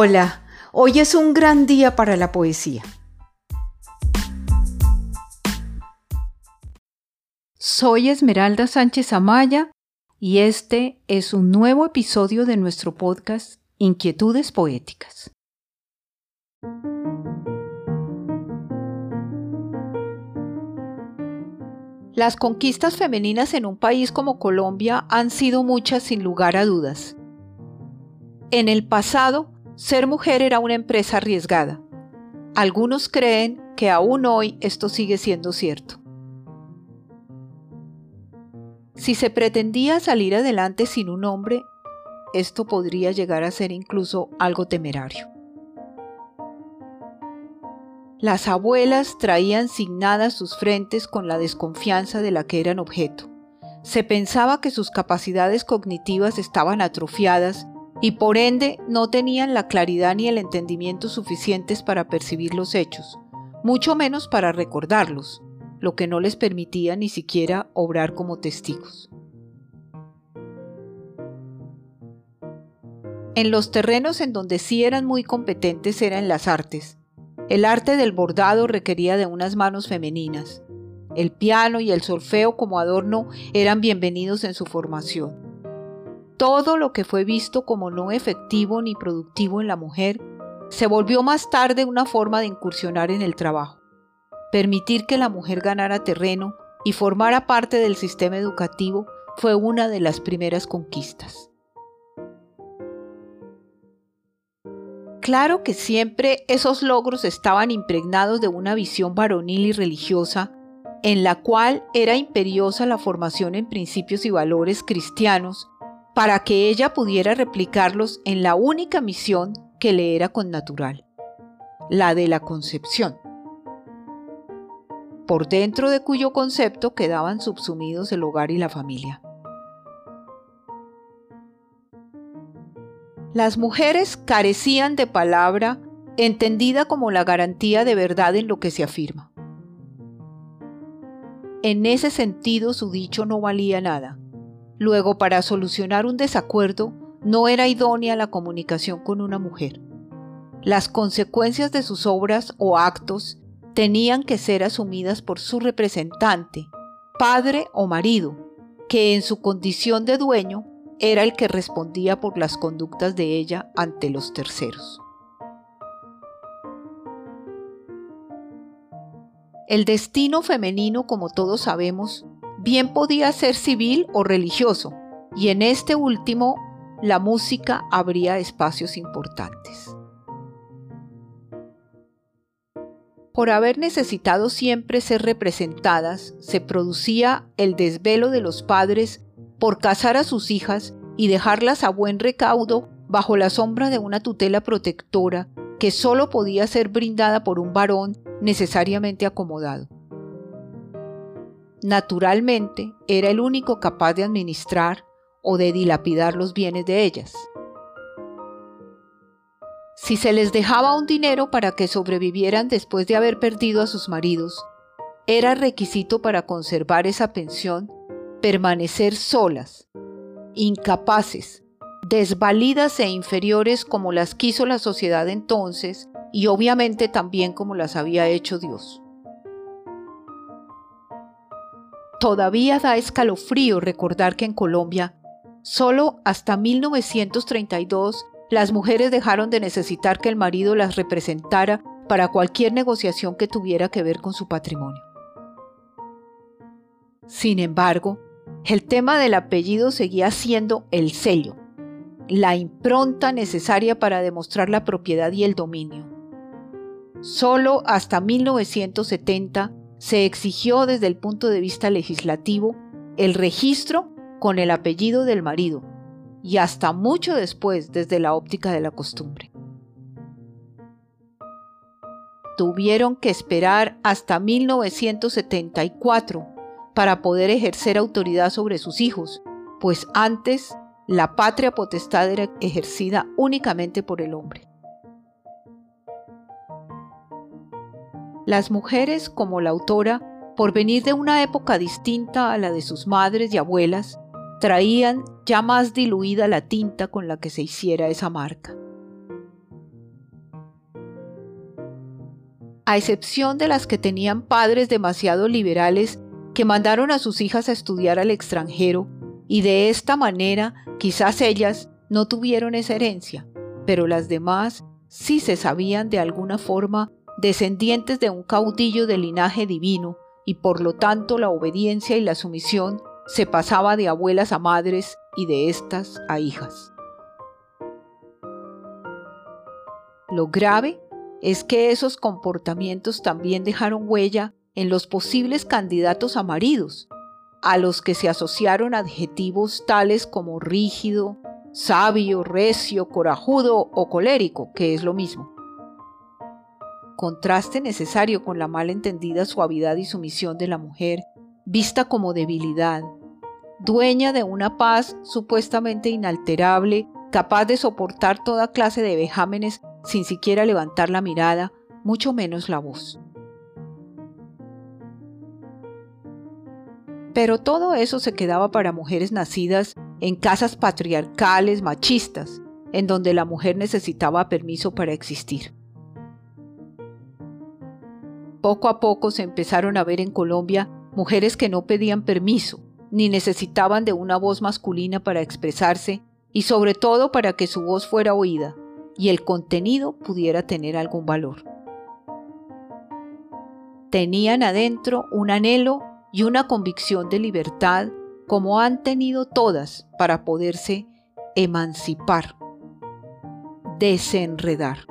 Hola, hoy es un gran día para la poesía. Soy Esmeralda Sánchez Amaya y este es un nuevo episodio de nuestro podcast Inquietudes Poéticas. Las conquistas femeninas en un país como Colombia han sido muchas sin lugar a dudas. En el pasado, ser mujer era una empresa arriesgada. Algunos creen que aún hoy esto sigue siendo cierto. Si se pretendía salir adelante sin un hombre, esto podría llegar a ser incluso algo temerario. Las abuelas traían signadas sus frentes con la desconfianza de la que eran objeto. Se pensaba que sus capacidades cognitivas estaban atrofiadas y por ende no tenían la claridad ni el entendimiento suficientes para percibir los hechos, mucho menos para recordarlos, lo que no les permitía ni siquiera obrar como testigos. En los terrenos en donde sí eran muy competentes eran las artes, el arte del bordado requería de unas manos femeninas. El piano y el solfeo como adorno eran bienvenidos en su formación. Todo lo que fue visto como no efectivo ni productivo en la mujer se volvió más tarde una forma de incursionar en el trabajo. Permitir que la mujer ganara terreno y formara parte del sistema educativo fue una de las primeras conquistas. Claro que siempre esos logros estaban impregnados de una visión varonil y religiosa, en la cual era imperiosa la formación en principios y valores cristianos, para que ella pudiera replicarlos en la única misión que le era connatural, la de la concepción, por dentro de cuyo concepto quedaban subsumidos el hogar y la familia. Las mujeres carecían de palabra entendida como la garantía de verdad en lo que se afirma. En ese sentido su dicho no valía nada. Luego, para solucionar un desacuerdo, no era idónea la comunicación con una mujer. Las consecuencias de sus obras o actos tenían que ser asumidas por su representante, padre o marido, que en su condición de dueño era el que respondía por las conductas de ella ante los terceros. El destino femenino, como todos sabemos, bien podía ser civil o religioso, y en este último la música abría espacios importantes. Por haber necesitado siempre ser representadas, se producía el desvelo de los padres por casar a sus hijas y dejarlas a buen recaudo bajo la sombra de una tutela protectora que sólo podía ser brindada por un varón necesariamente acomodado. Naturalmente, era el único capaz de administrar o de dilapidar los bienes de ellas. Si se les dejaba un dinero para que sobrevivieran después de haber perdido a sus maridos, era requisito para conservar esa pensión permanecer solas, incapaces, desvalidas e inferiores como las quiso la sociedad entonces y obviamente también como las había hecho Dios. Todavía da escalofrío recordar que en Colombia, solo hasta 1932, las mujeres dejaron de necesitar que el marido las representara para cualquier negociación que tuviera que ver con su patrimonio. Sin embargo, el tema del apellido seguía siendo el sello, la impronta necesaria para demostrar la propiedad y el dominio. Solo hasta 1970 se exigió desde el punto de vista legislativo el registro con el apellido del marido y hasta mucho después desde la óptica de la costumbre. Tuvieron que esperar hasta 1974 para poder ejercer autoridad sobre sus hijos, pues antes la patria potestad era ejercida únicamente por el hombre. las mujeres como la autora, por venir de una época distinta a la de sus madres y abuelas, traían ya más diluida la tinta con la que se hiciera esa marca. A excepción de las que tenían padres demasiado liberales que mandaron a sus hijas a estudiar al extranjero y de esta manera quizás ellas no tuvieron esa herencia, pero las demás sí se sabían de alguna forma descendientes de un caudillo de linaje divino, y por lo tanto la obediencia y la sumisión se pasaba de abuelas a madres y de éstas a hijas. Lo grave es que esos comportamientos también dejaron huella en los posibles candidatos a maridos, a los que se asociaron adjetivos tales como rígido, sabio, recio, corajudo o colérico, que es lo mismo. Contraste necesario con la malentendida suavidad y sumisión de la mujer, vista como debilidad, dueña de una paz supuestamente inalterable, capaz de soportar toda clase de vejámenes sin siquiera levantar la mirada, mucho menos la voz. Pero todo eso se quedaba para mujeres nacidas en casas patriarcales machistas, en donde la mujer necesitaba permiso para existir. Poco a poco se empezaron a ver en Colombia mujeres que no pedían permiso, ni necesitaban de una voz masculina para expresarse y sobre todo para que su voz fuera oída, y el contenido pudiera tener algún valor. Tenían adentro un anhelo y una convicción de libertad como han tenido todas para poderse emancipar, desenredar.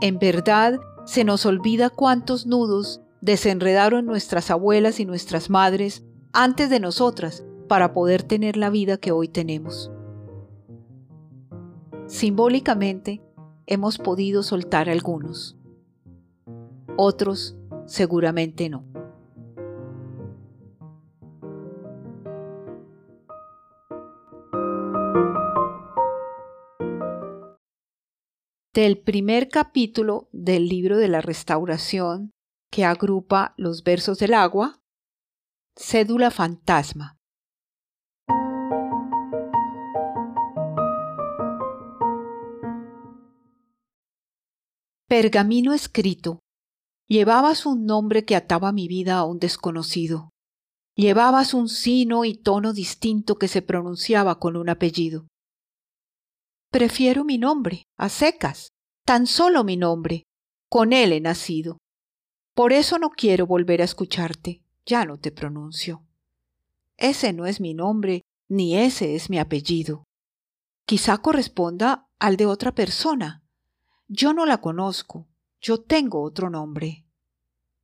En verdad, se nos olvida cuántos nudos desenredaron nuestras abuelas y nuestras madres antes de nosotras para poder tener la vida que hoy tenemos. Simbólicamente, hemos podido soltar algunos. Otros seguramente no. Del primer capítulo del libro de la restauración que agrupa los versos del agua, cédula fantasma. Pergamino escrito. Llevabas un nombre que ataba mi vida a un desconocido. Llevabas un sino y tono distinto que se pronunciaba con un apellido. Prefiero mi nombre, a secas, tan solo mi nombre. Con él he nacido. Por eso no quiero volver a escucharte, ya no te pronuncio. Ese no es mi nombre, ni ese es mi apellido. Quizá corresponda al de otra persona, yo no la conozco, yo tengo otro nombre.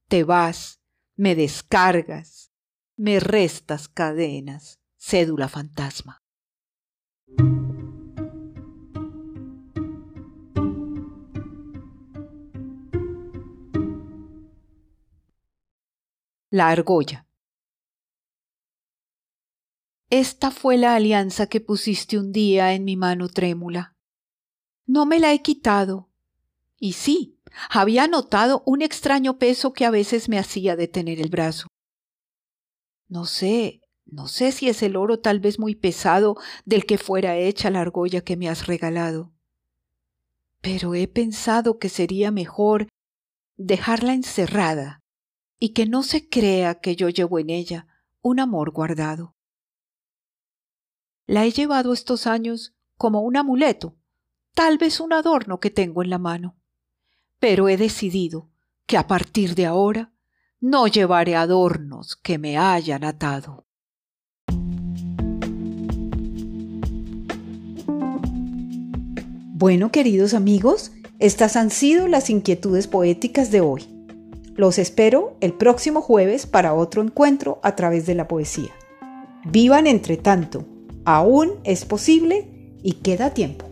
Te vas, me descargas, me restas cadenas, cédula fantasma. La argolla. Esta fue la alianza que pusiste un día en mi mano trémula. No me la he quitado, y sí, había notado un extraño peso que a veces me hacía detener el brazo. No sé, no sé si es el oro tal vez muy pesado del que fuera hecha la argolla que me has regalado. Pero he pensado que sería mejor dejarla encerrada y que no se crea que yo llevo en ella un amor guardado. La he llevado estos años como un amuleto, tal vez un adorno que tengo en la mano pero he decidido que a partir de ahora no llevaré adornos que me hayan atado. Bueno, queridos amigos, estas han sido las inquietudes poéticas de hoy. Los espero el próximo jueves para otro encuentro a través de la poesía. Vivan entre tanto, aún es posible y queda tiempo.